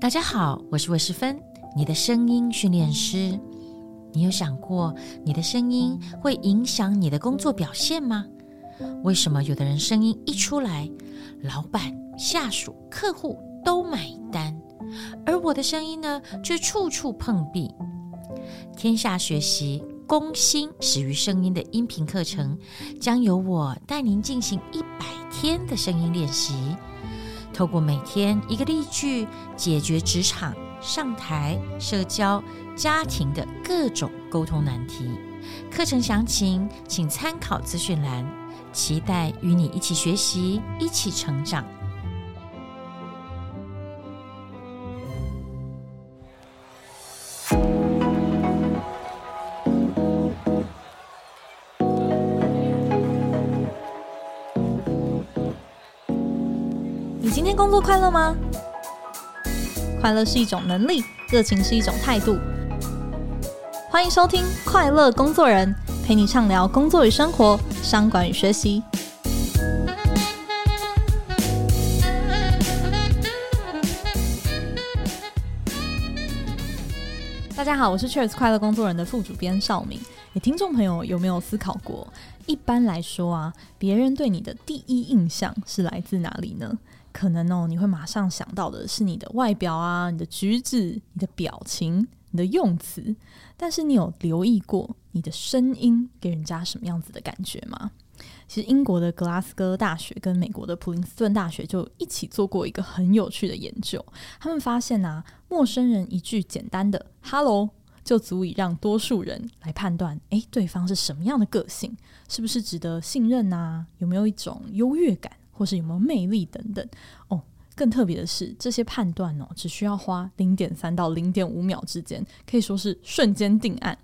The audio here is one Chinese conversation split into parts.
大家好，我是魏世芬，你的声音训练师。你有想过，你的声音会影响你的工作表现吗？为什么有的人声音一出来，老板、下属、客户都买单，而我的声音呢，却处处碰壁？天下学习攻心始于声音的音频课程，将由我带您进行一百天的声音练习。透过每天一个例句，解决职场、上台、社交、家庭的各种沟通难题。课程详情请参考资讯栏。期待与你一起学习，一起成长。工作快乐吗？快乐是一种能力，热情是一种态度。欢迎收听《快乐工作人》，陪你畅聊工作与生活、商管与学习。大家好，我是 Cheers 快乐工作人的副主编绍敏。你，听众朋友有没有思考过？一般来说啊，别人对你的第一印象是来自哪里呢？可能哦，你会马上想到的是你的外表啊，你的举止、你的表情、你的用词。但是你有留意过你的声音给人家什么样子的感觉吗？其实英国的格拉斯哥大学跟美国的普林斯顿大学就一起做过一个很有趣的研究。他们发现啊，陌生人一句简单的 “hello” 就足以让多数人来判断，诶，对方是什么样的个性，是不是值得信任啊？有没有一种优越感？或是有没有魅力等等哦，更特别的是，这些判断哦，只需要花零点三到零点五秒之间，可以说是瞬间定案。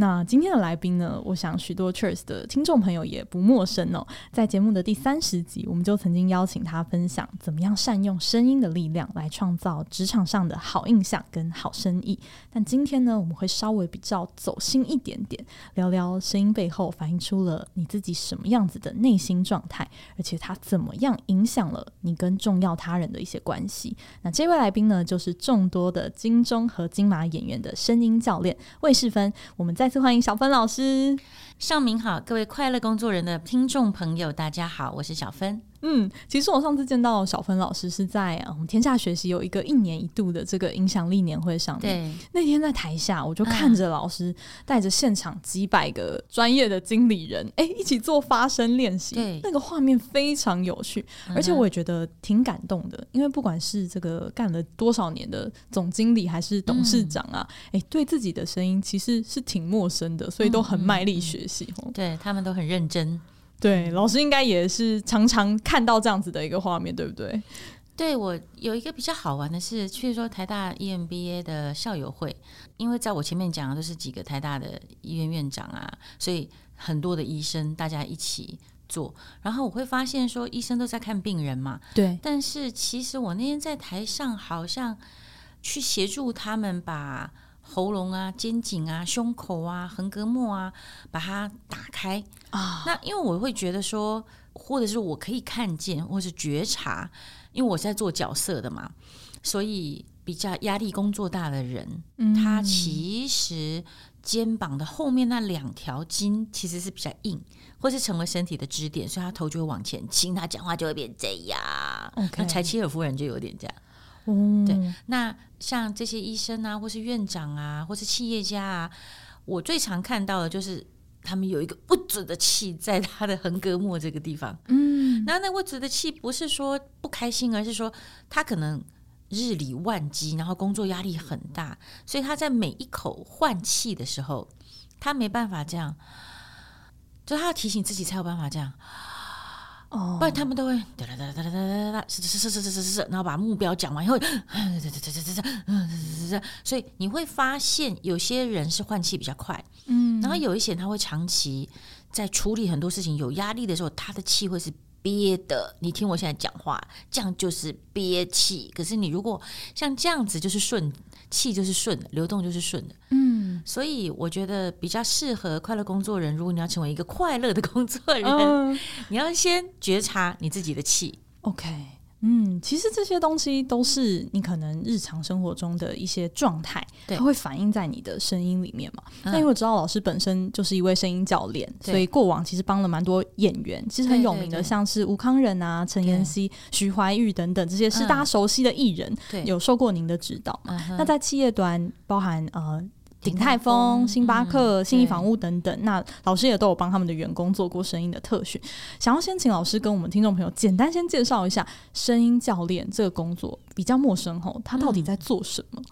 那今天的来宾呢，我想许多 Cheers 的听众朋友也不陌生哦。在节目的第三十集，我们就曾经邀请他分享怎么样善用声音的力量来创造职场上的好印象跟好生意。但今天呢，我们会稍微比较走心一点点，聊聊声音背后反映出了你自己什么样子的内心状态，而且它怎么样影响了你跟重要他人的一些关系。那这位来宾呢，就是众多的金钟和金马演员的声音教练魏世芬。我们在再次欢迎小芬老师，尚明好，各位快乐工作人的听众朋友，大家好，我是小芬。嗯，其实我上次见到小芬老师是在我们、嗯、天下学习有一个一年一度的这个影响力年会上面。对，那天在台下，我就看着老师带着现场几百个专业的经理人，哎、嗯，一起做发声练习。那个画面非常有趣，而且我也觉得挺感动的，因为不管是这个干了多少年的总经理还是董事长啊，哎、嗯，对自己的声音其实是挺陌生的，所以都很卖力学习。嗯嗯、对他们都很认真。对，老师应该也是常常看到这样子的一个画面，对不对？对，我有一个比较好玩的是，去说台大 EMBA 的校友会，因为在我前面讲的都是几个台大的医院院长啊，所以很多的医生大家一起做，然后我会发现说，医生都在看病人嘛，对，但是其实我那天在台上好像去协助他们把。喉咙啊、肩颈啊、胸口啊、横膈膜啊，把它打开啊。那因为我会觉得说，或者是我可以看见，或是觉察，因为我是在做角色的嘛，所以比较压力工作大的人，嗯、他其实肩膀的后面那两条筋其实是比较硬，或是成为身体的支点，所以他头就会往前倾，他讲话就会变这样。那柴契尔夫人就有点这样。嗯，对，那像这些医生啊，或是院长啊，或是企业家啊，我最常看到的就是他们有一个不止的气在他的横膈膜这个地方。嗯，那那不止的气不是说不开心，而是说他可能日理万机，然后工作压力很大，所以他在每一口换气的时候，他没办法这样，就他要提醒自己才有办法这样。不然他们都会哒哒哒哒哒哒哒哒，是是是是是是是，然后把目标讲完以后，哒哒哒哒哒哒，所以你会发现有些人是换气比较快，嗯，然后有一些人他会长期在处理很多事情有压力的时候，他的气会是憋的。你听我现在讲话，这样就是憋气。可是你如果像这样子，就是顺气，就是顺的，流动就是顺的，嗯。所以我觉得比较适合快乐工作人。如果你要成为一个快乐的工作人，嗯、你要先觉察你自己的气。OK，嗯，其实这些东西都是你可能日常生活中的一些状态，它会反映在你的声音里面嘛。那、嗯、因为我知道老师本身就是一位声音教练，所以过往其实帮了蛮多演员，其实很有名的，像是吴康仁啊、陈妍希、徐怀钰等等这些是大家熟悉的艺人，嗯，有受过您的指导嘛？那在企业端，包含呃。鼎泰丰、星巴克、信义房屋等等，那老师也都有帮他们的员工做过声音的特训。想要先请老师跟我们听众朋友简单先介绍一下声音教练这个工作，比较陌生吼，他到底在做什么？嗯，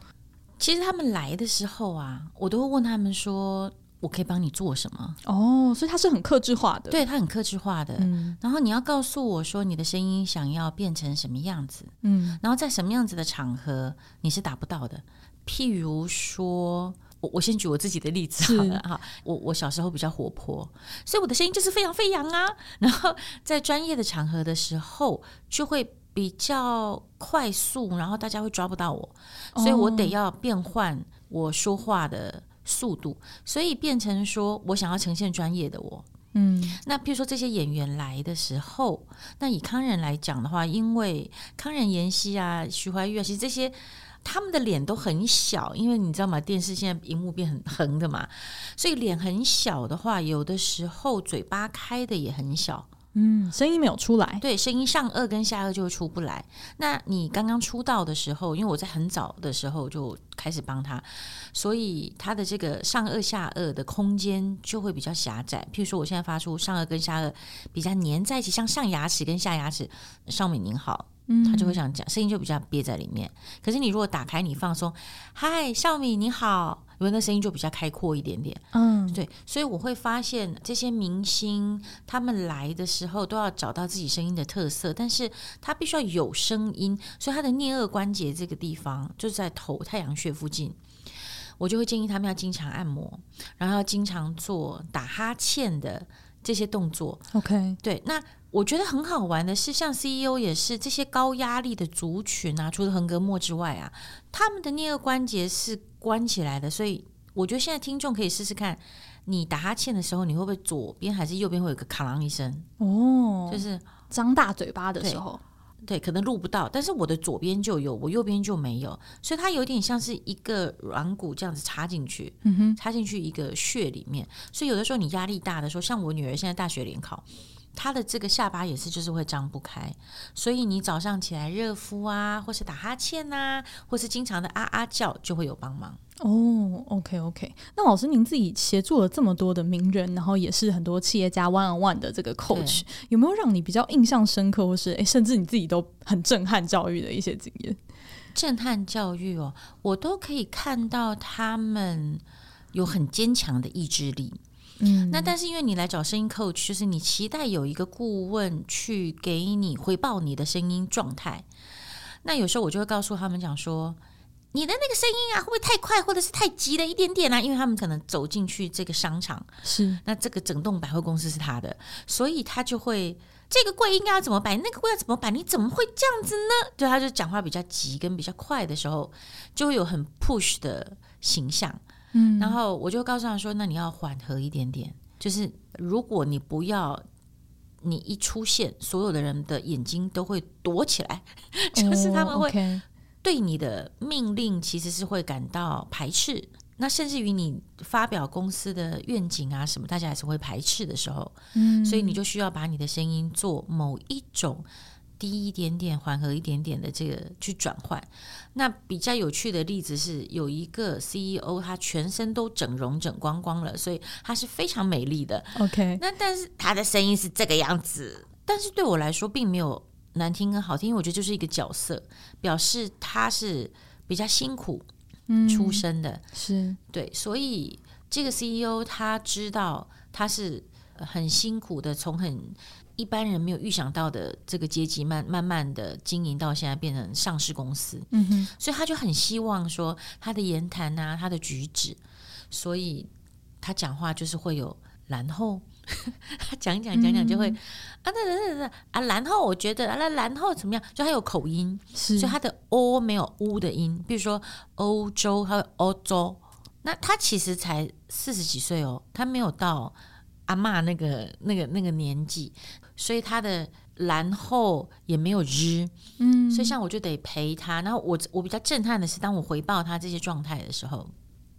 其实他们来的时候啊，我都会问他们说：“我可以帮你做什么？”哦，所以他是很克制化的，对，他很克制化的。嗯，然后你要告诉我说你的声音想要变成什么样子，嗯，然后在什么样子的场合你是达不到的，譬如说。我我先举我自己的例子好了哈，我我小时候比较活泼，所以我的声音就是非常飞扬啊。然后在专业的场合的时候，就会比较快速，然后大家会抓不到我，所以我得要变换我说话的速度，所以变成说我想要呈现专业的我。嗯，那譬如说这些演员来的时候，那以康仁来讲的话，因为康仁、妍希啊、徐怀钰啊，其实这些。他们的脸都很小，因为你知道吗？电视现在荧幕变很横的嘛，所以脸很小的话，有的时候嘴巴开的也很小，嗯，声音没有出来。对，声音上颚跟下颚就会出不来。那你刚刚出道的时候，因为我在很早的时候就开始帮他，所以他的这个上颚下颚的空间就会比较狭窄。譬如说，我现在发出上颚跟下颚比较粘在一起，像上牙齿跟下牙齿，邵美您好。他就会想讲，声音就比较憋在里面。可是你如果打开，你放松，嗨，少米你好，因为那声音就比较开阔一点点。嗯，对，所以我会发现这些明星他们来的时候都要找到自己声音的特色，但是他必须要有声音，所以他的颞颌关节这个地方就是在头太阳穴附近，我就会建议他们要经常按摩，然后要经常做打哈欠的这些动作。OK，对，那。我觉得很好玩的是，像 CEO 也是这些高压力的族群啊，除了横膈膜之外啊，他们的颞顎关节是关起来的，所以我觉得现在听众可以试试看，你打哈欠的时候，你会不会左边还是右边会有个卡啷一声？哦，就是张大嘴巴的时候，对，可能录不到，但是我的左边就有，我右边就没有，所以它有点像是一个软骨这样子插进去，嗯哼，插进去一个穴里面，所以有的时候你压力大的时候，像我女儿现在大学联考。他的这个下巴也是，就是会张不开，所以你早上起来热敷啊，或是打哈欠啊，或是经常的啊啊叫，就会有帮忙。哦，OK OK。那老师您自己协助了这么多的名人，然后也是很多企业家 one on one 的这个 coach，有没有让你比较印象深刻，或是诶，甚至你自己都很震撼教育的一些经验？震撼教育哦，我都可以看到他们有很坚强的意志力。嗯，那但是因为你来找声音 coach，就是你期待有一个顾问去给你回报你的声音状态。那有时候我就会告诉他们讲说，你的那个声音啊，会不会太快，或者是太急了一点点啊？因为他们可能走进去这个商场，是那这个整栋百货公司是他的，所以他就会这个柜应该要怎么摆，那个柜要怎么摆？你怎么会这样子呢？对，他就讲话比较急跟比较快的时候，就会有很 push 的形象。嗯，然后我就告诉他说：“那你要缓和一点点，就是如果你不要，你一出现，所有的人的眼睛都会躲起来，就是他们会对你的命令其实是会感到排斥。那甚至于你发表公司的愿景啊什么，大家还是会排斥的时候，嗯，所以你就需要把你的声音做某一种。”低一点点，缓和一点点的这个去转换。那比较有趣的例子是，有一个 CEO，他全身都整容整光光了，所以他是非常美丽的。OK，那但是他的声音是这个样子，但是对我来说并没有难听跟好听，因为我觉得就是一个角色，表示他是比较辛苦出身的，嗯、是对，所以这个 CEO 他知道他是很辛苦的，从很。一般人没有预想到的这个阶级慢慢慢的经营到现在变成上市公司，嗯哼，所以他就很希望说他的言谈啊，他的举止，所以他讲话就是会有然后，他 讲讲讲讲就会、嗯、啊，对对对对啊，然后我觉得啊，那然后怎么样？就他有口音，是所以他的 o 没有 u 的音，比如说欧洲，还有欧洲，那他其实才四十几岁哦，他没有到。阿嬷那个、那个、那个年纪，所以他的然后也没有日，嗯，所以像我就得陪他。然后我我比较震撼的是，当我回报他这些状态的时候，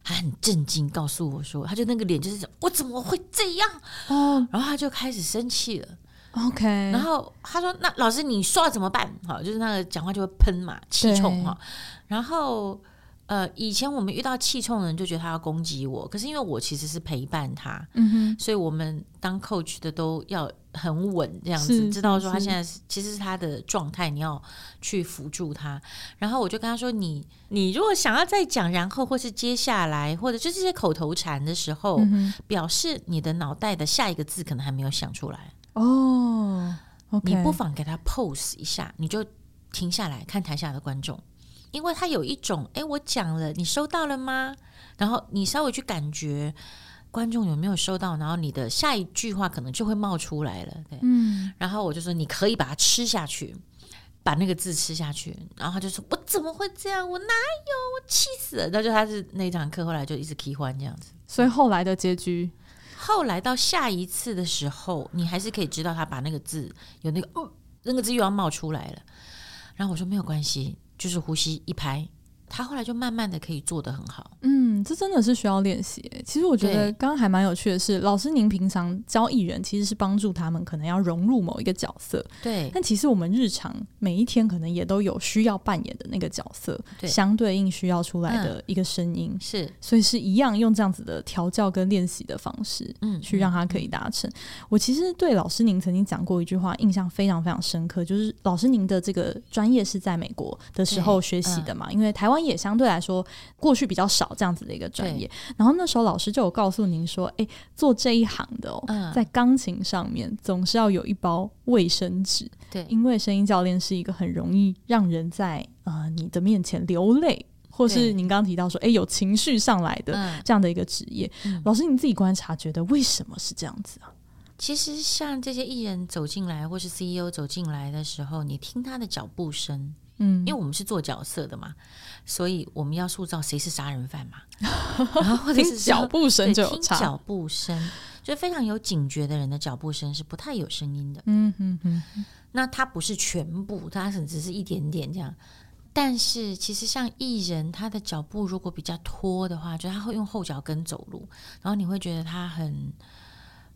他很震惊，告诉我说，他就那个脸就是我怎么会这样哦，然后他就开始生气了。OK，然后他说：“那老师你说了怎么办？好，就是那个讲话就会喷嘛，气冲哈。然后呃，以前我们遇到气冲的人就觉得他要攻击我，可是因为我其实是陪伴他，嗯哼，所以我们当 coach 的都要很稳这样子，知道说他现在是其实是他的状态，你要去辅助他。然后我就跟他说：你你如果想要再讲，然后或是接下来，或者就这些口头禅的时候，嗯、表示你的脑袋的下一个字可能还没有想出来。”哦，oh, okay. 你不妨给他 pose 一下，你就停下来看台下的观众，因为他有一种，哎，我讲了，你收到了吗？然后你稍微去感觉观众有没有收到，然后你的下一句话可能就会冒出来了，对，嗯。然后我就说，你可以把它吃下去，把那个字吃下去。然后他就说，我怎么会这样？我哪有？我气死了！那就他是那堂课后来就一直气欢这样子，所以后来的结局。后来到下一次的时候，你还是可以知道他把那个字有那个，哦，那个字又要冒出来了。然后我说没有关系，就是呼吸一排。他后来就慢慢的可以做得很好。嗯，这真的是需要练习。其实我觉得刚刚还蛮有趣的是，老师您平常教艺人其实是帮助他们可能要融入某一个角色。对。但其实我们日常每一天可能也都有需要扮演的那个角色，对，相对应需要出来的一个声音。嗯、是。所以是一样用这样子的调教跟练习的方式，嗯，去让他可以达成。嗯、我其实对老师您曾经讲过一句话，印象非常非常深刻，就是老师您的这个专业是在美国的时候学习的嘛？嗯、因为台湾。也相对来说，过去比较少这样子的一个专业。然后那时候老师就有告诉您说：“哎，做这一行的哦，嗯、在钢琴上面总是要有一包卫生纸。对，因为声音教练是一个很容易让人在呃你的面前流泪，或是您刚刚提到说，哎，有情绪上来的这样的一个职业。嗯、老师，你自己观察觉得为什么是这样子啊？其实像这些艺人走进来，或是 CEO 走进来的时候，你听他的脚步声。”嗯，因为我们是做角色的嘛，所以我们要塑造谁是杀人犯嘛，然后或者是脚步声就有差，脚步声就非常有警觉的人的脚步声是不太有声音的。嗯嗯嗯，那他不是全部，他甚至是一点点这样。但是其实像艺人，他的脚步如果比较拖的话，就他会用后脚跟走路，然后你会觉得他很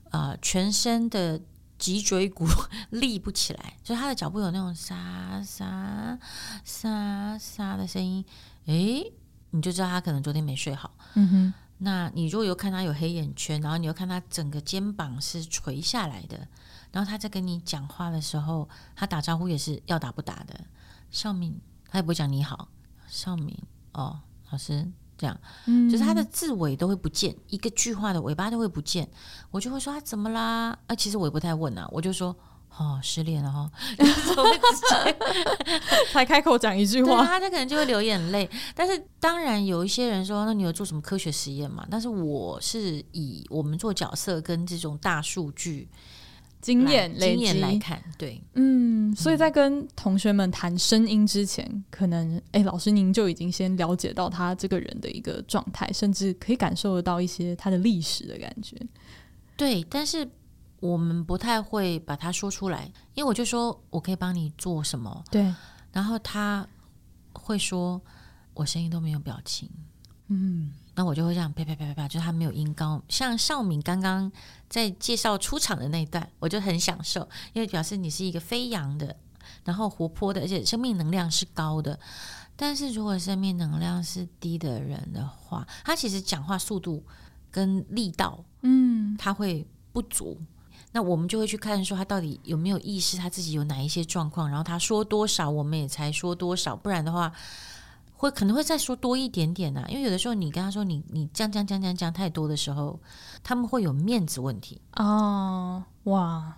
啊、呃，全身的。脊椎骨 立不起来，所以他的脚步有那种沙沙沙沙的声音，诶，你就知道他可能昨天没睡好。嗯哼，那你如果有看他有黑眼圈，然后你又看他整个肩膀是垂下来的，然后他在跟你讲话的时候，他打招呼也是要打不打的。少敏，他也不会讲你好，少敏哦，老师。这样，嗯，就是他的字尾都会不见，一个句话的尾巴都会不见，我就会说他怎么啦？啊，其实我也不太问啊，我就说哦，失恋了哈，才开口讲一句话，他他可能就会流眼泪。但是当然有一些人说，那你有做什么科学实验嘛？但是我是以我们做角色跟这种大数据。经验累积经验来看，对，嗯，所以在跟同学们谈声音之前，嗯、可能哎，老师您就已经先了解到他这个人的一个状态，甚至可以感受得到一些他的历史的感觉。对，但是我们不太会把它说出来，因为我就说我可以帮你做什么，对，然后他会说我声音都没有表情，嗯。那我就会这样啪啪啪啪啪，就是他没有音高。像少敏刚刚在介绍出场的那一段，我就很享受，因为表示你是一个飞扬的，然后活泼的，而且生命能量是高的。但是如果生命能量是低的人的话，他其实讲话速度跟力道，嗯，他会不足。那我们就会去看说他到底有没有意识，他自己有哪一些状况，然后他说多少，我们也才说多少，不然的话。会可能会再说多一点点呐、因为有的时候你跟他说你你讲讲讲讲讲太多的时候，他们会有面子问题。啊，哇，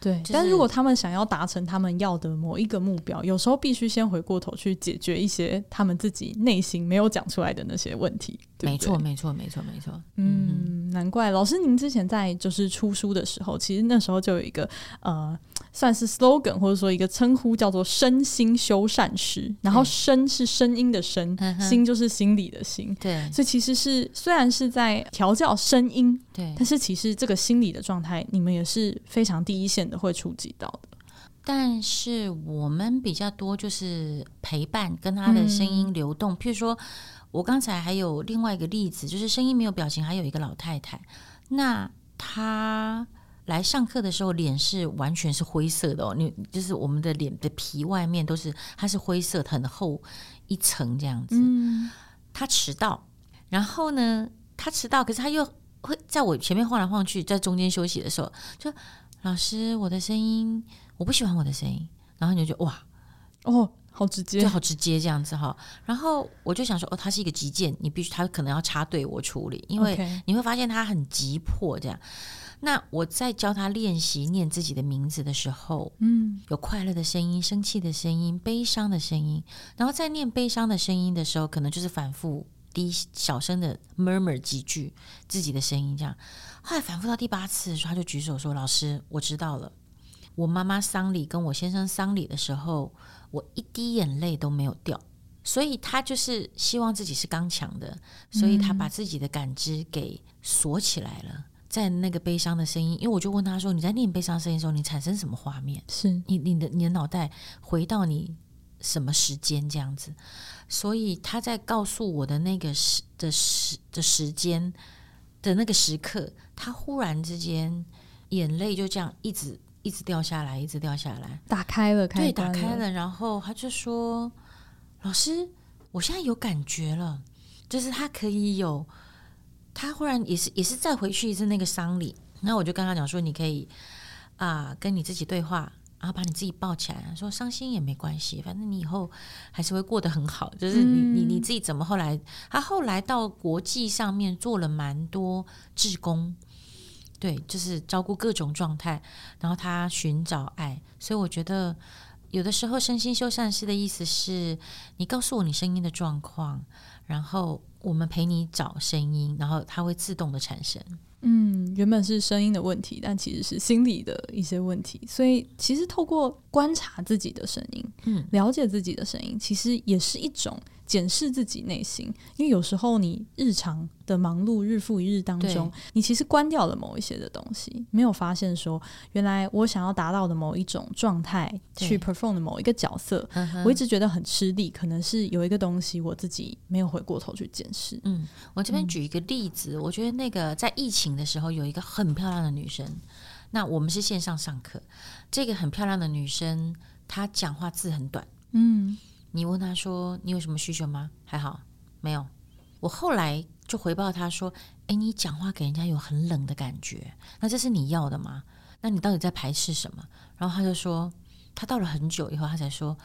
对。就是、但如果他们想要达成他们要的某一个目标，有时候必须先回过头去解决一些他们自己内心没有讲出来的那些问题。对对没错，没错，没错，没错。嗯，嗯难怪老师您之前在就是出书的时候，其实那时候就有一个呃，算是 slogan 或者说一个称呼，叫做“身心修缮师”。然后“身”是声音的“声”，嗯、心就是心理的“心”。对，所以其实是虽然是在调教声音，对，但是其实这个心理的状态，你们也是非常第一线的。会触及到的，但是我们比较多就是陪伴，跟他的声音流动。嗯、譬如说，我刚才还有另外一个例子，就是声音没有表情，还有一个老太太，那她。来上课的时候，脸是完全是灰色的哦。你就是我们的脸的皮外面都是，它是灰色，很厚一层这样子。嗯，他迟到，然后呢，他迟到，可是他又会在我前面晃来晃去，在中间休息的时候，就老师，我的声音，我不喜欢我的声音。然后你就觉得哇，哦，好直接，就好直接这样子哈。然后我就想说，哦，他是一个急件，你必须他可能要插队我处理，因为你会发现他很急迫这样。那我在教他练习念自己的名字的时候，嗯，有快乐的声音、生气的声音、悲伤的声音，然后在念悲伤的声音的时候，可能就是反复低小声的 murmur 几句自己的声音，这样。后来反复到第八次的时候，他就举手说：“老师，我知道了。我妈妈丧礼跟我先生丧礼的时候，我一滴眼泪都没有掉，所以他就是希望自己是刚强的，所以他把自己的感知给锁起来了。”在那个悲伤的声音，因为我就问他说：“你在念悲伤声音的时候，你产生什么画面？是你你的你的脑袋回到你什么时间这样子？”所以他在告诉我的那个时的时的时间的那个时刻，他忽然之间眼泪就这样一直一直掉下来，一直掉下来，打开了，开了，对，打开了。然后他就说：“老师，我现在有感觉了，就是他可以有。”他忽然也是也是再回去一次那个丧礼，然后我就跟他讲说，你可以啊、呃、跟你自己对话，然后把你自己抱起来，说伤心也没关系，反正你以后还是会过得很好。就是你你你自己怎么后来，他后来到国际上面做了蛮多志工，对，就是照顾各种状态，然后他寻找爱，所以我觉得有的时候身心修缮师的意思是你告诉我你声音的状况，然后。我们陪你找声音，然后它会自动的产生。嗯，原本是声音的问题，但其实是心理的一些问题。所以，其实透过观察自己的声音，嗯，了解自己的声音，其实也是一种。检视自己内心，因为有时候你日常的忙碌日复一日当中，你其实关掉了某一些的东西，没有发现说，原来我想要达到的某一种状态，去 perform 的某一个角色，我一直觉得很吃力，可能是有一个东西我自己没有回过头去检视。嗯，我这边举一个例子，嗯，我觉得那个在疫情的时候，有一个很漂亮的女生，那我们是线上上课，这个很漂亮的女生，她讲话字很短，嗯。你问他说：“你有什么需求吗？”还好，没有。我后来就回报他说：“哎，你讲话给人家有很冷的感觉，那这是你要的吗？那你到底在排斥什么？”然后他就说：“他到了很久以后，他才说：‘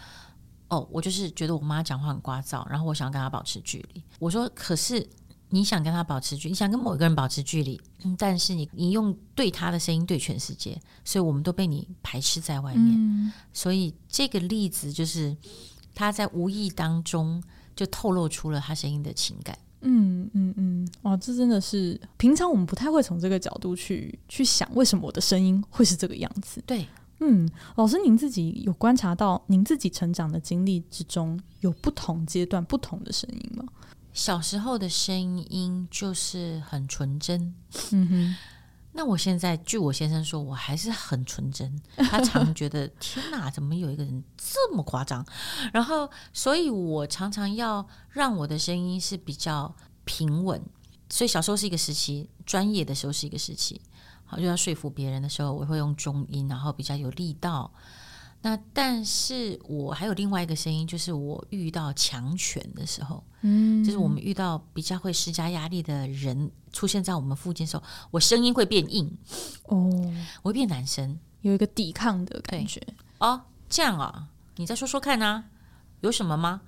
哦，我就是觉得我妈讲话很聒噪，然后我想要跟她保持距离。’我说：‘可是你想跟她保持距离，你想跟某一个人保持距离，但是你你用对他的声音对全世界，所以我们都被你排斥在外面。嗯、所以这个例子就是。”他在无意当中就透露出了他声音的情感。嗯嗯嗯，哇，这真的是平常我们不太会从这个角度去去想，为什么我的声音会是这个样子？对，嗯，老师，您自己有观察到您自己成长的经历之中有不同阶段不同的声音吗？小时候的声音就是很纯真。嗯哼。那我现在，据我先生说，我还是很纯真。他常觉得天哪，怎么有一个人这么夸张？然后，所以我常常要让我的声音是比较平稳。所以小时候是一个时期，专业的时候是一个时期，好就要说服别人的时候，我会用中音，然后比较有力道。那但是我还有另外一个声音，就是我遇到强权的时候，嗯，就是我们遇到比较会施加压力的人出现在我们附近的时候，我声音会变硬哦，我会变男生，有一个抵抗的感觉哦。这样啊，你再说说看啊，有什么吗？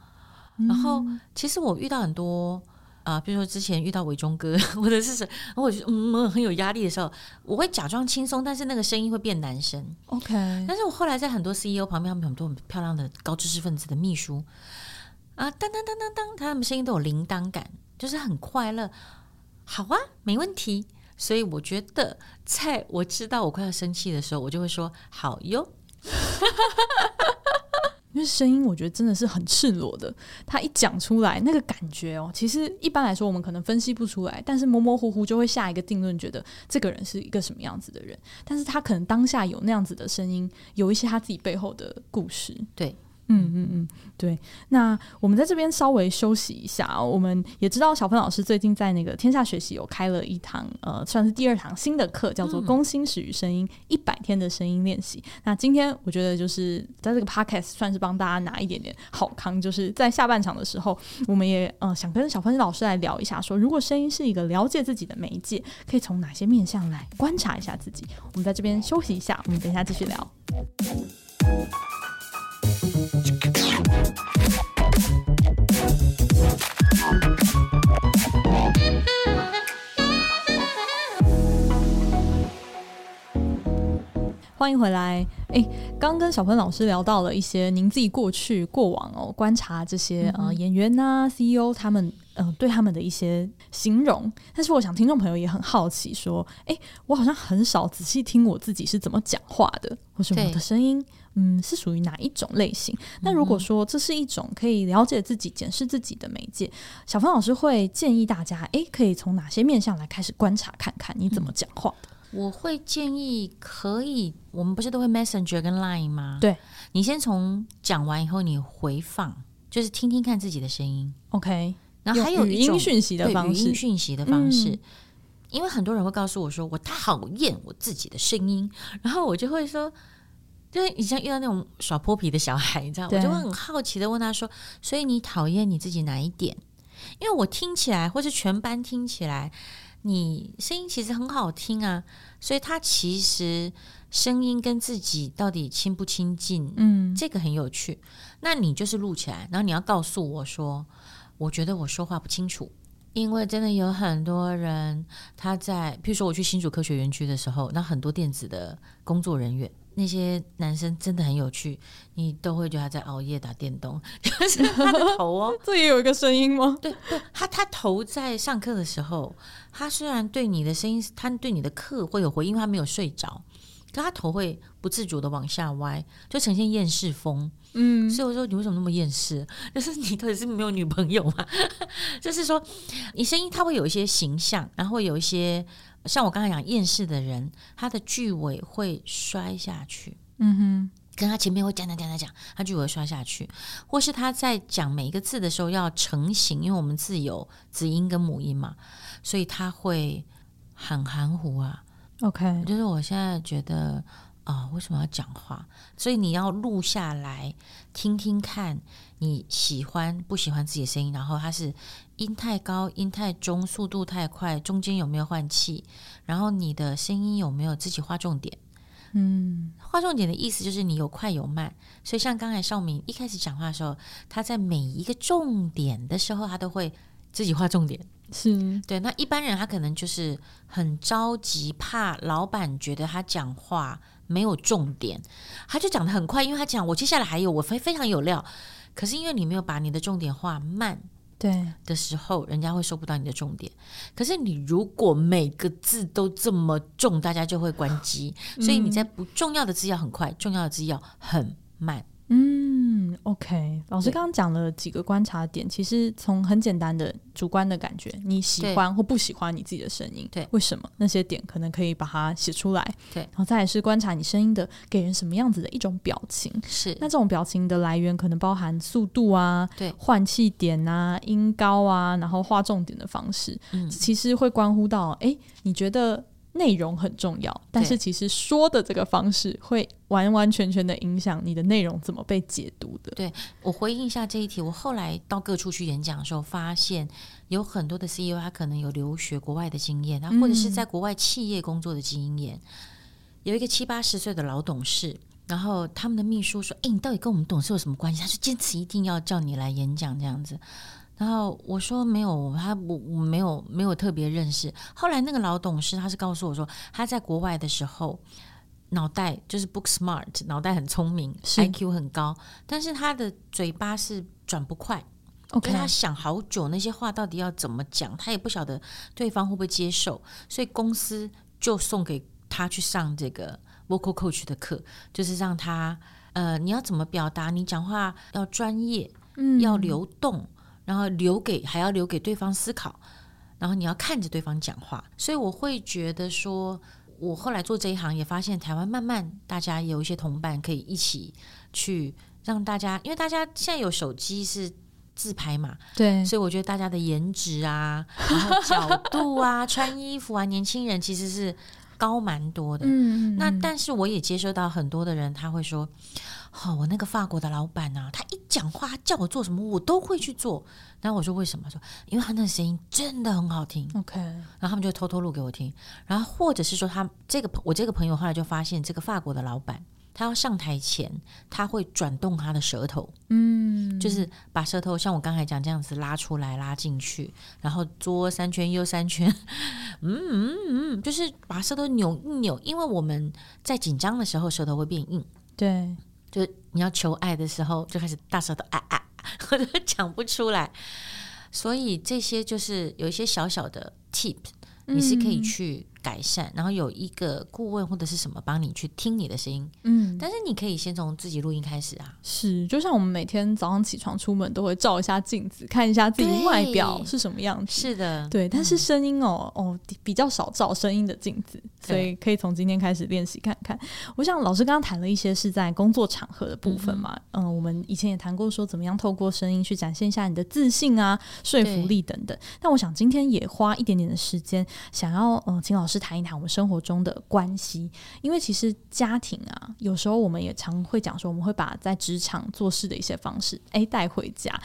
嗯、然后其实我遇到很多。啊，比如说之前遇到伟忠哥，或者是什，我觉得嗯很有压力的时候，我会假装轻松，但是那个声音会变男生。OK，但是我后来在很多 CEO 旁边，他们很多很漂亮的高知识分子的秘书啊，当当当当当，他们声音都有铃铛感，就是很快乐。好啊，没问题。所以我觉得，在我知道我快要生气的时候，我就会说好哟。因为声音我觉得真的是很赤裸的，他一讲出来那个感觉哦，其实一般来说我们可能分析不出来，但是模模糊糊就会下一个定论，觉得这个人是一个什么样子的人，但是他可能当下有那样子的声音，有一些他自己背后的故事，对。嗯嗯嗯，对。那我们在这边稍微休息一下哦。我们也知道小芬老师最近在那个天下学习有开了一堂呃，算是第二堂新的课，叫做《攻心史与声音一百天的声音练习》。嗯。那今天我觉得就是在这个 podcast 算是帮大家拿一点点好康，就是在下半场的时候，我们也呃想跟小芬老师来聊一下说，说如果声音是一个了解自己的媒介，可以从哪些面向来观察一下自己。我们在这边休息一下，我们等一下继续聊。欢迎回来。诶，刚跟小芬老师聊到了一些您自己过去过往哦，观察这些呃演员呐、啊、CEO 他们嗯、呃、对他们的一些形容。但是我想听众朋友也很好奇，说，诶，我好像很少仔细听我自己是怎么讲话的，或是我的声音，嗯，是属于哪一种类型？那如果说这是一种可以了解自己、检视自己的媒介，小芬老师会建议大家，诶，可以从哪些面向来开始观察看看你怎么讲话的？我会建议可以，我们不是都会 Messenger 跟 Line 吗？对，你先从讲完以后，你回放，就是听听看自己的声音。OK，然后还有语音讯息的方式，语音讯息的方式。嗯，因为很多人会告诉我说，我讨厌我自己的声音，然后我就会说，就是你像遇到那种耍泼皮的小孩，你知道，我就会很好奇的问他说，所以你讨厌你自己哪一点？因为我听起来，或是全班听起来。你声音其实很好听啊，所以他其实声音跟自己到底亲不亲近，嗯，这个很有趣。那你就是录起来，然后你要告诉我说，我觉得我说话不清楚，因为真的有很多人他在，譬如说我去新竹科学园区的时候，那很多电子的工作人员。那些男生真的很有趣，你都会觉得他在熬夜打电动，就是他的头哦，这也有一个声音吗？对对，他他头在上课的时候，他虽然对你的声音，他对你的课会有回应，因为他没有睡着，可他头会不自主的往下歪，就呈现厌世风。嗯，所以我说你为什么那么厌世？就是你到底是没有女朋友吗？就是说你声音他会有一些形象，然后会有一些。像我刚才讲厌世的人，他的句尾会摔下去。嗯哼，跟他前面会讲讲讲讲讲，他句尾会摔下去，或是他在讲每一个字的时候要成型，因为我们字有子音跟母音嘛，所以他会很含糊啊。OK，就是我现在觉得啊、哦，为什么要讲话？所以你要录下来听听看，你喜欢不喜欢自己的声音？然后他是。音太高，音太中，速度太快，中间有没有换气？然后你的声音有没有自己划重点？嗯，划重点的意思就是你有快有慢。所以像刚才少明一开始讲话的时候，他在每一个重点的时候，他都会自己划重点。是对。那一般人他可能就是很着急，怕老板觉得他讲话没有重点，他就讲得很快，因为他讲我接下来还有我非非常有料。可是因为你没有把你的重点画慢。对的时候，人家会收不到你的重点。可是你如果每个字都这么重，大家就会关机。所以你在不重要的字要很快，重要的字要很慢。嗯，OK，老师刚刚讲了几个观察点，其实从很简单的主观的感觉，你喜欢或不喜欢你自己的声音，对，为什么？那些点可能可以把它写出来，对，然后再来是观察你声音的给人什么样子的一种表情，是，那这种表情的来源可能包含速度啊，对，换气点啊，音高啊，然后画重点的方式，嗯，其实会关乎到，哎，你觉得？内容很重要，但是其实说的这个方式会完完全全的影响你的内容怎么被解读的。对，我回应一下这一题，我后来到各处去演讲的时候，发现有很多的 CEO 他可能有留学国外的经验，他或者是在国外企业工作的经验。嗯、有一个七八十岁的老董事，然后他们的秘书说：“哎，你到底跟我们董事有什么关系？”他说：“坚持一定要叫你来演讲这样子。”然后我说没有，他我我没有没有特别认识。后来那个老董事他是告诉我说，他在国外的时候脑袋就是 book smart，脑袋很聪明，IQ 很高，但是他的嘴巴是转不快。OK，他想好久那些话到底要怎么讲，他也不晓得对方会不会接受，所以公司就送给他去上这个 vocal coach 的课，就是让他呃，你要怎么表达？你讲话要专业，嗯，要流动，然后留给还要留给对方思考，然后你要看着对方讲话。所以我会觉得说，我后来做这一行也发现，台湾慢慢大家有一些同伴可以一起去让大家，因为大家现在有手机是。自拍嘛，对，所以我觉得大家的颜值啊，然后角度啊，穿衣服啊，年轻人其实是高蛮多的。嗯，那但是我也接收到很多的人，他会说：“哦，我那个法国的老板啊，他一讲话，叫我做什么，我都会去做。”然后我说：“为什么？”说：“因为他那个声音真的很好听。” OK，然后他们就偷偷录给我听。然后或者是说，他这个我这个朋友后来就发现，这个法国的老板。他要上台前，他会转动他的舌头，嗯，就是把舌头像我刚才讲这样子拉出来、拉进去，然后左三圈、右三圈，嗯嗯嗯，就是把舌头扭一扭，因为我们在紧张的时候舌头会变硬，对，就你要求爱的时候就开始大舌头啊啊，我都讲不出来，所以这些就是有一些小小的 tip，你是可以去。改善，然后有一个顾问或者是什么帮你去听你的声音，嗯，但是你可以先从自己录音开始啊。是，就像我们每天早上起床出门都会照一下镜子，看一下自己外表是什么样子。是的，对。但是声音哦，嗯、哦比较少照声音的镜子，所以可以从今天开始练习看看。我想老师刚刚谈了一些是在工作场合的部分嘛，嗯，嗯，我们以前也谈过说怎么样透过声音去展现一下你的自信啊、说服力等等。但我想今天也花一点点的时间，想要嗯，请老师。是谈一谈我们生活中的关系，因为其实家庭啊，有时候我们也常会讲说，我们会把在职场做事的一些方式，诶，带回家。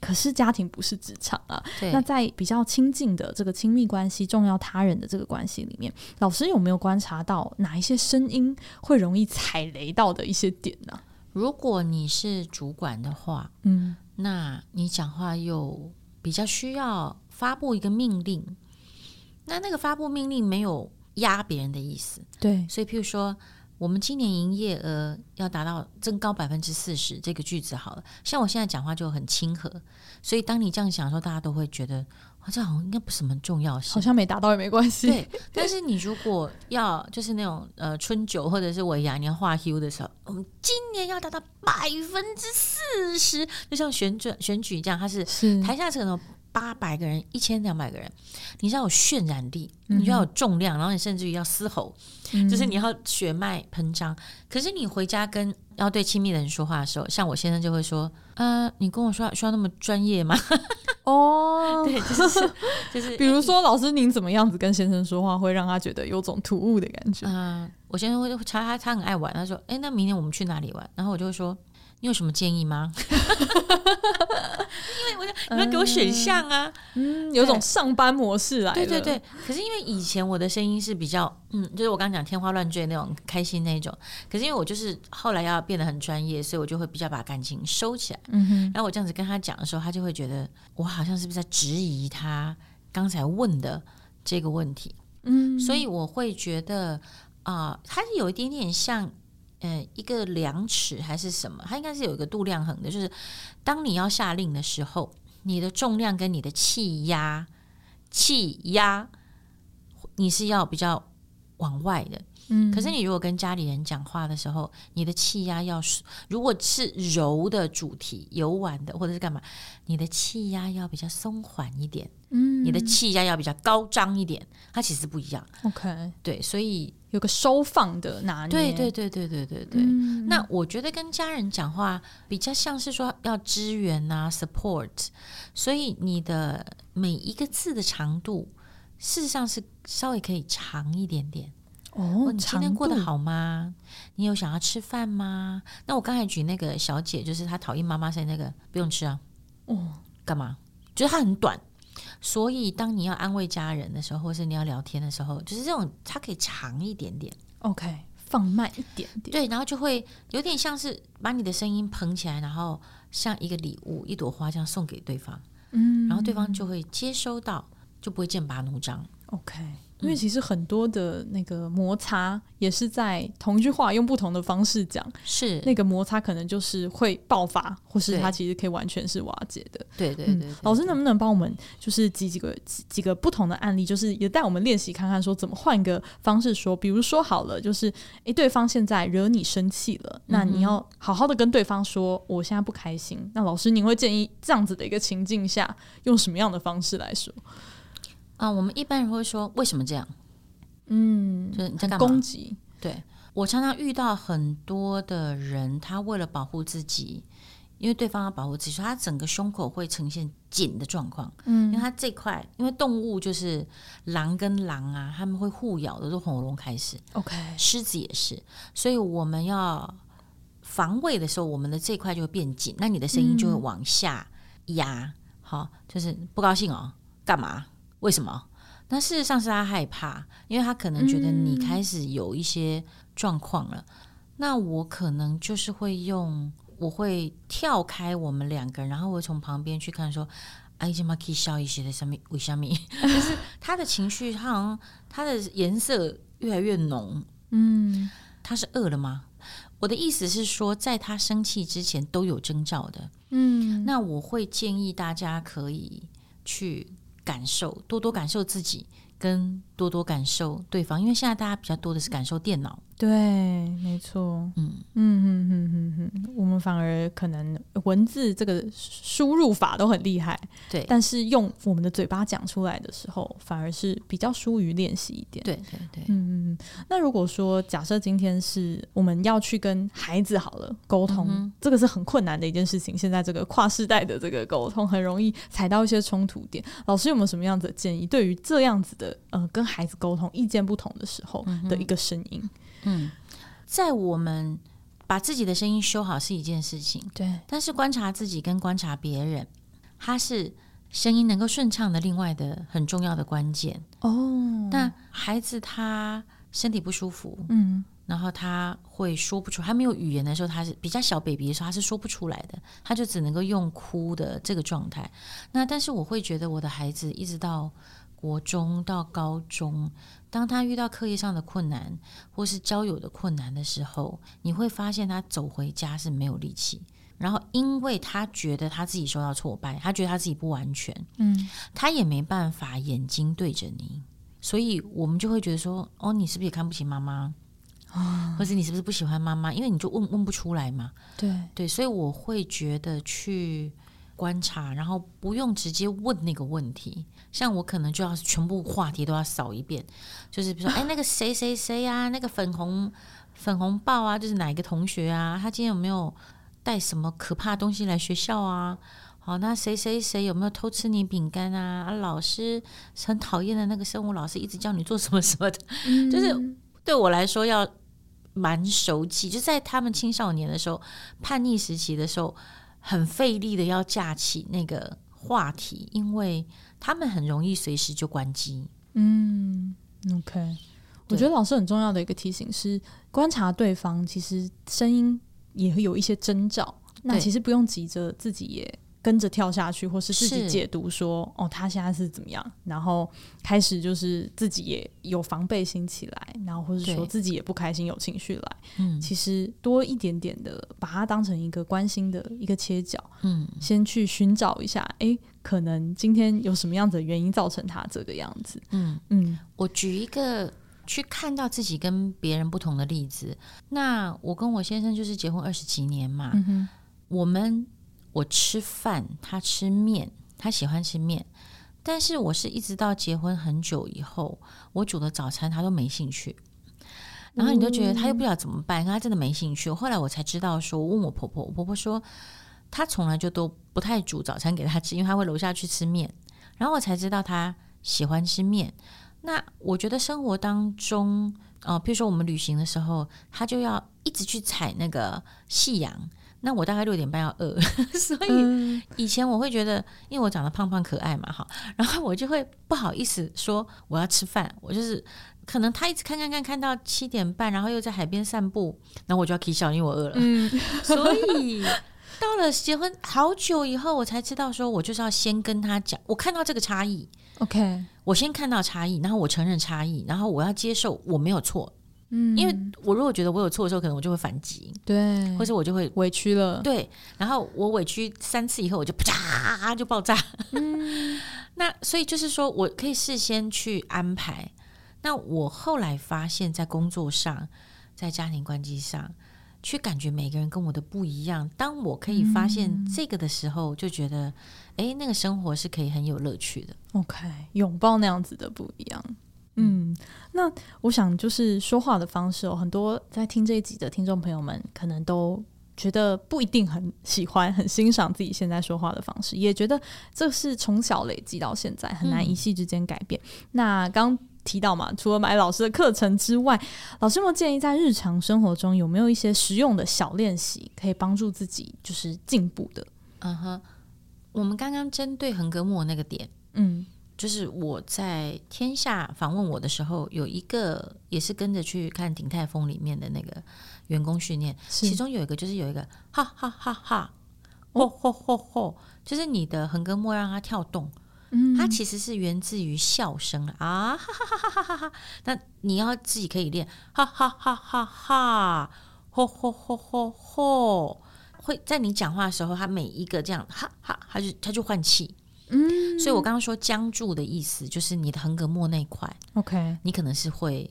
可是家庭不是职场啊。那在比较亲近的这个亲密关系、重要他人的这个关系里面，老师有没有观察到哪一些声音会容易踩雷到的一些点呢？如果你是主管的话，嗯，那你讲话又比较需要发布一个命令。那那个发布命令没有压别人的意思，对，所以譬如说，我们今年营业额要达到增高百分之四十，这个句子好了，像我现在讲话就很亲和，所以当你这样想的时候，大家都会觉得，好像好像应该不是什么重要事，好像没达到也没关系。对，但是你如果要就是那种呃春酒或者是尾牙你要画 Q 的时候，我们今年要达到百分之四十，就像旋转选举这样，它是台下可能。八百个人，一千两百个人，你要有渲染力，你就要有重量，嗯、然后你甚至于要嘶吼，嗯、就是你要血脉喷张。可是你回家跟要对亲密的人说话的时候，像我先生就会说：“呃，你跟我说话需要那么专业吗？” 哦，对，就是 就是，比如说老师您怎么样子跟先生说话，会让他觉得有种突兀的感觉？嗯、呃，我先生会他他他很爱玩，他说：“哎，那明天我们去哪里玩？”然后我就会说。你有什么建议吗？你要给我选项啊，嗯，有种上班模式来。对对对，可是因为以前我的声音是比较，嗯，就是我刚刚讲天花乱坠那种开心那种。可是因为我就是后来要变得很专业，所以我就会比较把感情收起来。嗯哼。然后我这样子跟他讲的时候，他就会觉得我好像是不是在质疑他刚才问的这个问题。嗯。所以我会觉得啊，呃，他是有一点点像。呃，一个量尺还是什么？它应该是有一个度量衡的，就是当你要下令的时候，你的重量跟你的气压，气压，你是要比较往外的。嗯，可是你如果跟家里人讲话的时候，你的气压要是如果是柔的主题、游玩的或者是干嘛，你的气压要比较松缓一点。嗯，你的气压要比较高张一点，它其实不一样。OK，对，所以有个收放的拿捏。对对对对对对对。嗯，那我觉得跟家人讲话比较像是说要支援啊，support，所以你的每一个字的长度，事实上是稍微可以长一点点。哦，你今天过得好吗？你有想要吃饭吗？那我刚才举那个小姐，就是她讨厌妈妈生那个，不用吃啊。哦，干嘛？就是她很短，所以当你要安慰家人的时候，或是你要聊天的时候，就是这种它可以长一点点。OK，放慢一点点。对，然后就会有点像是把你的声音捧起来，然后像一个礼物，一朵花这样送给对方。嗯，然后对方就会接收到，就不会剑拔弩张。OK。因为其实很多的那个摩擦也是在同一句话用不同的方式讲，是那个摩擦可能就是会爆发，或是它其实可以完全是瓦解的。对对老师能不能帮我们就是几几个几几个不同的案例，就是也带我们练习看看，说怎么换一个方式说，比如说好了，就是诶，对方现在惹你生气了，那你要好好的跟对方说，我现在不开心。那老师，您会建议这样子的一个情境下，用什么样的方式来说？啊，我们一般人会说为什么这样？嗯，就是你在干嘛？攻击。对，我常常遇到很多的人，他为了保护自己，因为对方要保护自己，所以他整个胸口会呈现紧的状况。嗯，因为他这块，因为动物就是狼跟狼啊，他们会互咬的，都从喉咙开始。OK，狮子也是，所以我们要防卫的时候，我们的这块就会变紧，那你的声音就会往下压。嗯、好，就是不高兴哦，干嘛？为什么？那事实上是他害怕，因为他可能觉得你开始有一些状况了。嗯、那我可能就是会用，我会跳开我们两个人，然后我从旁边去看，说：“哎，这么可以笑一些的，上面为什么？” 就是他的情绪，他好像他的颜色越来越浓。嗯，他是饿了吗？我的意思是说，在他生气之前都有征兆的。嗯，那我会建议大家可以去。感受，多多感受自己，跟多多感受对方，因为现在大家比较多的是感受电脑。对，没错，嗯嗯嗯嗯嗯嗯，我们反而可能文字这个输入法都很厉害，对，但是用我们的嘴巴讲出来的时候，反而是比较疏于练习一点。对对对，嗯嗯。那如果说假设今天是我们要去跟孩子好了沟通，嗯，这个是很困难的一件事情。现在这个跨世代的这个沟通，很容易踩到一些冲突点。老师有没有什么样子的建议？对于这样子的呃跟孩子沟通意见不同的时候的一个声音？嗯嗯，在我们把自己的声音修好是一件事情，对。但是观察自己跟观察别人，它是声音能够顺畅的另外的很重要的关键哦。那孩子他身体不舒服，嗯，然后他会说不出，还没有语言的时候，他是比较小 baby 的时候，他是说不出来的，他就只能够用哭的这个状态。那但是我会觉得我的孩子一直到国中到高中。当他遇到课业上的困难，或是交友的困难的时候，你会发现他走回家是没有力气。然后，因为他觉得他自己受到挫败，他觉得他自己不完全，嗯，他也没办法眼睛对着你，所以我们就会觉得说，哦，你是不是也看不起妈妈？哦，或者你是不是不喜欢妈妈？因为你就问问不出来嘛。对对，所以我会觉得去观察，然后不用直接问那个问题。像我可能就要全部话题都要扫一遍，就是比如说，哎，那个谁谁谁啊，那个粉红粉红豹啊，就是哪一个同学啊？他今天有没有带什么可怕东西来学校啊？好，那谁谁谁有没有偷吃你饼干啊？啊，老师很讨厌的那个生物老师一直叫你做什么什么的，嗯、就是对我来说要蛮熟悉。就在他们青少年的时候，叛逆时期的时候，很费力的要架起那个话题，因为。他们很容易随时就关机。嗯，OK。我觉得老师很重要的一个提醒是，观察对方，其实声音也会有一些征兆。那其实不用急着自己也跟着跳下去，或是自己解读说，哦，他现在是怎么样，然后开始就是自己也有防备心起来，然后或者说自己也不开心，有情绪来。嗯，其实多一点点的把它当成一个关心的一个切角。嗯，先去寻找一下，哎。可能今天有什么样子的原因造成他这个样子？嗯嗯，我举一个去看到自己跟别人不同的例子。那我跟我先生就是结婚二十几年嘛，嗯哼，我们我吃饭，他吃面，他喜欢吃面，但是我是一直到结婚很久以后，我煮的早餐他都没兴趣，然后你就觉得他又不知道怎么办，他真的没兴趣。后来我才知道说，我问我婆婆，我婆婆说。他从来就都不太煮早餐给他吃，因为他会楼下去吃面。然后我才知道他喜欢吃面。那我觉得生活当中，哦、呃，比如说我们旅行的时候，他就要一直去踩那个夕阳。那我大概六点半要饿，所以以前我会觉得，因为我长得胖胖可爱嘛，哈，然后我就会不好意思说我要吃饭。我就是可能他一直看看看看到七点半，然后又在海边散步，然后我就要起笑，因为我饿了。嗯，所以。到了结婚好久以后，我才知道说，我就是要先跟他讲，我看到这个差异，OK，我先看到差异，然后我承认差异，然后我要接受我没有错。嗯，因为我如果觉得我有错的时候，可能我就会反击，对，或者我就会委屈了，对。然后我委屈三次以后，我就啪就爆炸。嗯，那所以就是说我可以事先去安排。那我后来发现，在工作上，在家庭关系上，去感觉每个人跟我的不一样。当我可以发现这个的时候，就觉得，哎，那个生活是可以很有乐趣的。OK，拥抱那样子的不一样。嗯，那我想就是说话的方式哦，很多在听这一集的听众朋友们可能都觉得不一定很喜欢、很欣赏自己现在说话的方式，也觉得这是从小累积到现在，很难一夕之间改变。嗯、那刚提到嘛，除了买老师的课程之外，老师有没有建议在日常生活中有没有一些实用的小练习可以帮助自己就是进步的？嗯哼，我们刚刚针对横膈膜那个点，嗯。就是我在天下访问我的时候，有一个也是跟着去看鼎泰丰里面的那个员工训练，其中有一个就是有一个哈哈哈哈，嚯嚯嚯嚯，就是你的横膈膜让它跳动，嗯，它其实是源自于笑声啊，哈哈哈哈哈哈，那你要自己可以练，哈哈哈哈哈，嚯嚯嚯嚯嚯，会在你讲话的时候，它每一个这样哈哈，它就它就换气。嗯，所以我刚刚说僵住的意思，就是你的横膈膜那块，OK，你可能是会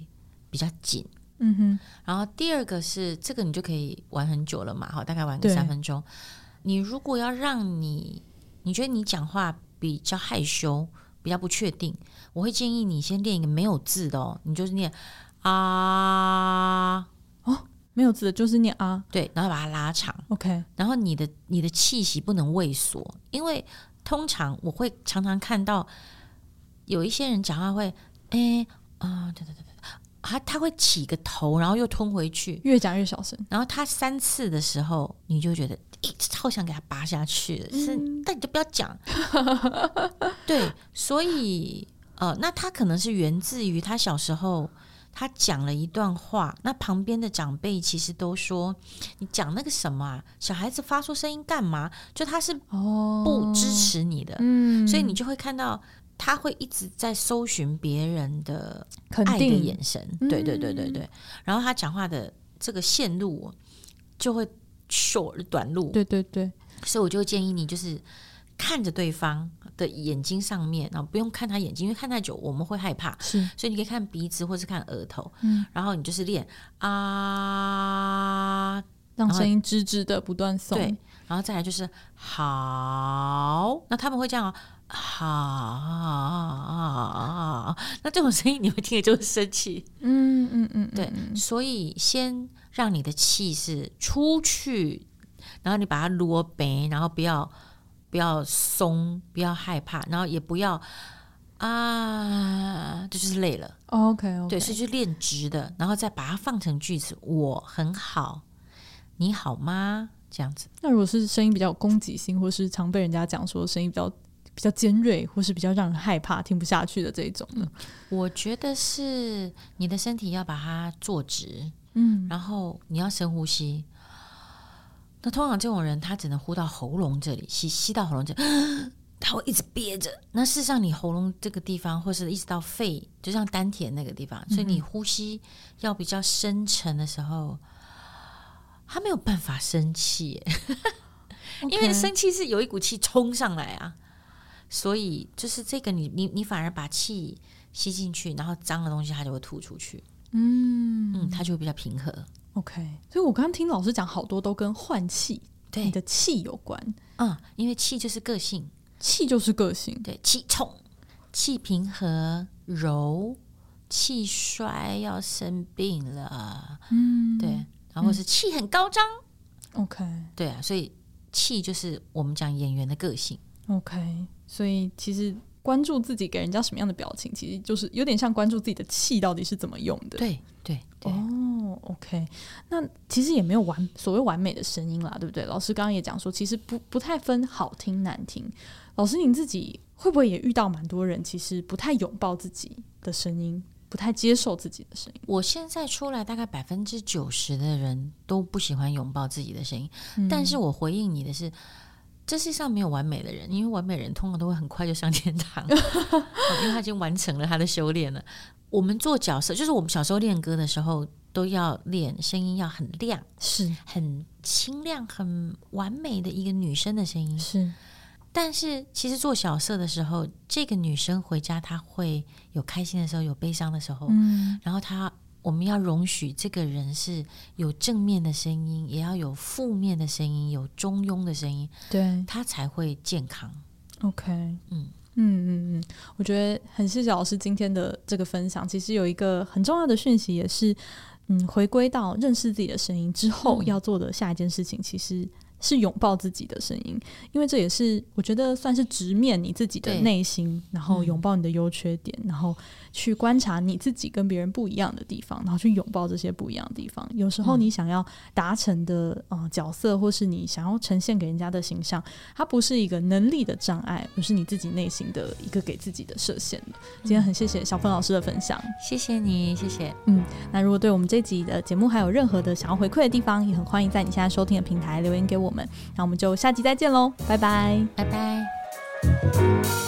比较紧。嗯哼，然后第二个是这个，你就可以玩很久了嘛，好，大概玩个三分钟。你如果要让你，你觉得你讲话比较害羞，比较不确定，我会建议你先练一个没有字的哦，你就是念啊，哦，没有字的就是念啊，对，然后把它拉长，OK，然后你的你的气息不能畏缩，因为。通常我会常常看到有一些人讲话会，哎啊，对对对对，他他会起个头，然后又吞回去，越讲越小声。然后他三次的时候，你就觉得，哎，超想给他拔下去是，但你就不要讲。对，所以呃，那他可能是源自于他小时候。他讲了一段话，那旁边的长辈其实都说：“你讲那个什么啊？小孩子发出声音干嘛？”就他是不支持你的，哦嗯、所以你就会看到他会一直在搜寻别人的爱的眼神。定对对对对对，然后他讲话的这个线路就会 short 短路。对对对，所以我就建议你就是。看着对方的眼睛上面，然后不用看他眼睛，因为看太久我们会害怕。是，所以你可以看鼻子或是看额头，嗯，然后你就是练啊，让声音吱吱的不断送。对，然后再来就是好，那他们会这样哦，好，那这种声音你会听着就会生气。嗯嗯嗯，对，所以先让你的气是出去，然后你把它罗白，然后不要。不要松，不要害怕，然后也不要啊，这就是累了。OK，, okay. 对，是去练直的，然后再把它放成句子。我很好，你好吗？这样子。那如果是声音比较有攻击性，或是常被人家讲说声音比较比较尖锐，或是比较让人害怕、听不下去的这一种呢？我觉得是你的身体要把它坐直，嗯，然后你要深呼吸。那通常这种人，他只能呼到喉咙这里，吸吸到喉咙这里，他会一直憋着。那事实上，你喉咙这个地方，或是一直到肺，就像丹田那个地方，所以你呼吸要比较深沉的时候，他没有办法生气. 因为生气是有一股气冲上来啊。所以就是这个你，你你你反而把气吸进去，然后脏的东西它就会吐出去。嗯嗯，它就会比较平和。OK，所以我刚刚听老师讲好多都跟换气，对你的气有关。嗯，因为气就是个性，气就是个性。对，气冲，气平和柔，气衰要生病了。嗯，对，然后是气很高涨。OK，对啊，所以气就是我们讲演员的个性。OK，所以其实。关注自己给人家什么样的表情，其实就是有点像关注自己的气到底是怎么用的。对对对。哦，OK，那其实也没有完所谓完美的声音啦，对不对？老师刚刚也讲说，其实不不太分好听难听。老师您自己会不会也遇到蛮多人，其实不太拥抱自己的声音，不不太接受自己的声音。我现在出来，大概百分之九十的人都不喜欢拥抱自己的声音。嗯、但是我回应你的是，这世界上没有完美的人，因为完美人通常都会很快就上天堂，因为他已经完成了他的修炼了。我们做角色，就是我们小时候练歌的时候，都要练声音要很亮，是很清亮、很完美的一个女生的声音。是，但是其实做小色的时候，这个女生回家她会有开心的时候，有悲伤的时候，嗯，然后她我们要容许这个人是有正面的声音，也要有负面的声音，有中庸的声音，对，他才会健康。OK，嗯。嗯嗯嗯，我觉得很谢谢老师今天的这个分享。其实有一个很重要的讯息，也是嗯，回归到认识自己的声音之后要做的下一件事情，其实。是拥抱自己的声音，因为这也是我觉得算是直面你自己的内心，然后拥抱你的优缺点，嗯，然后去观察你自己跟别人不一样的地方，然后去拥抱这些不一样的地方。有时候你想要达成的呃角色，或是你想要呈现给人家的形象，它不是一个能力的障碍，而是你自己内心的一个给自己的设限。今天很谢谢小芬老师的分享，谢谢你，谢谢。嗯，那如果对我们这集的节目还有任何的想要回馈的地方，也很欢迎在你现在收听的平台留言给我。我们，那我们就下集再见喽，拜拜，拜拜。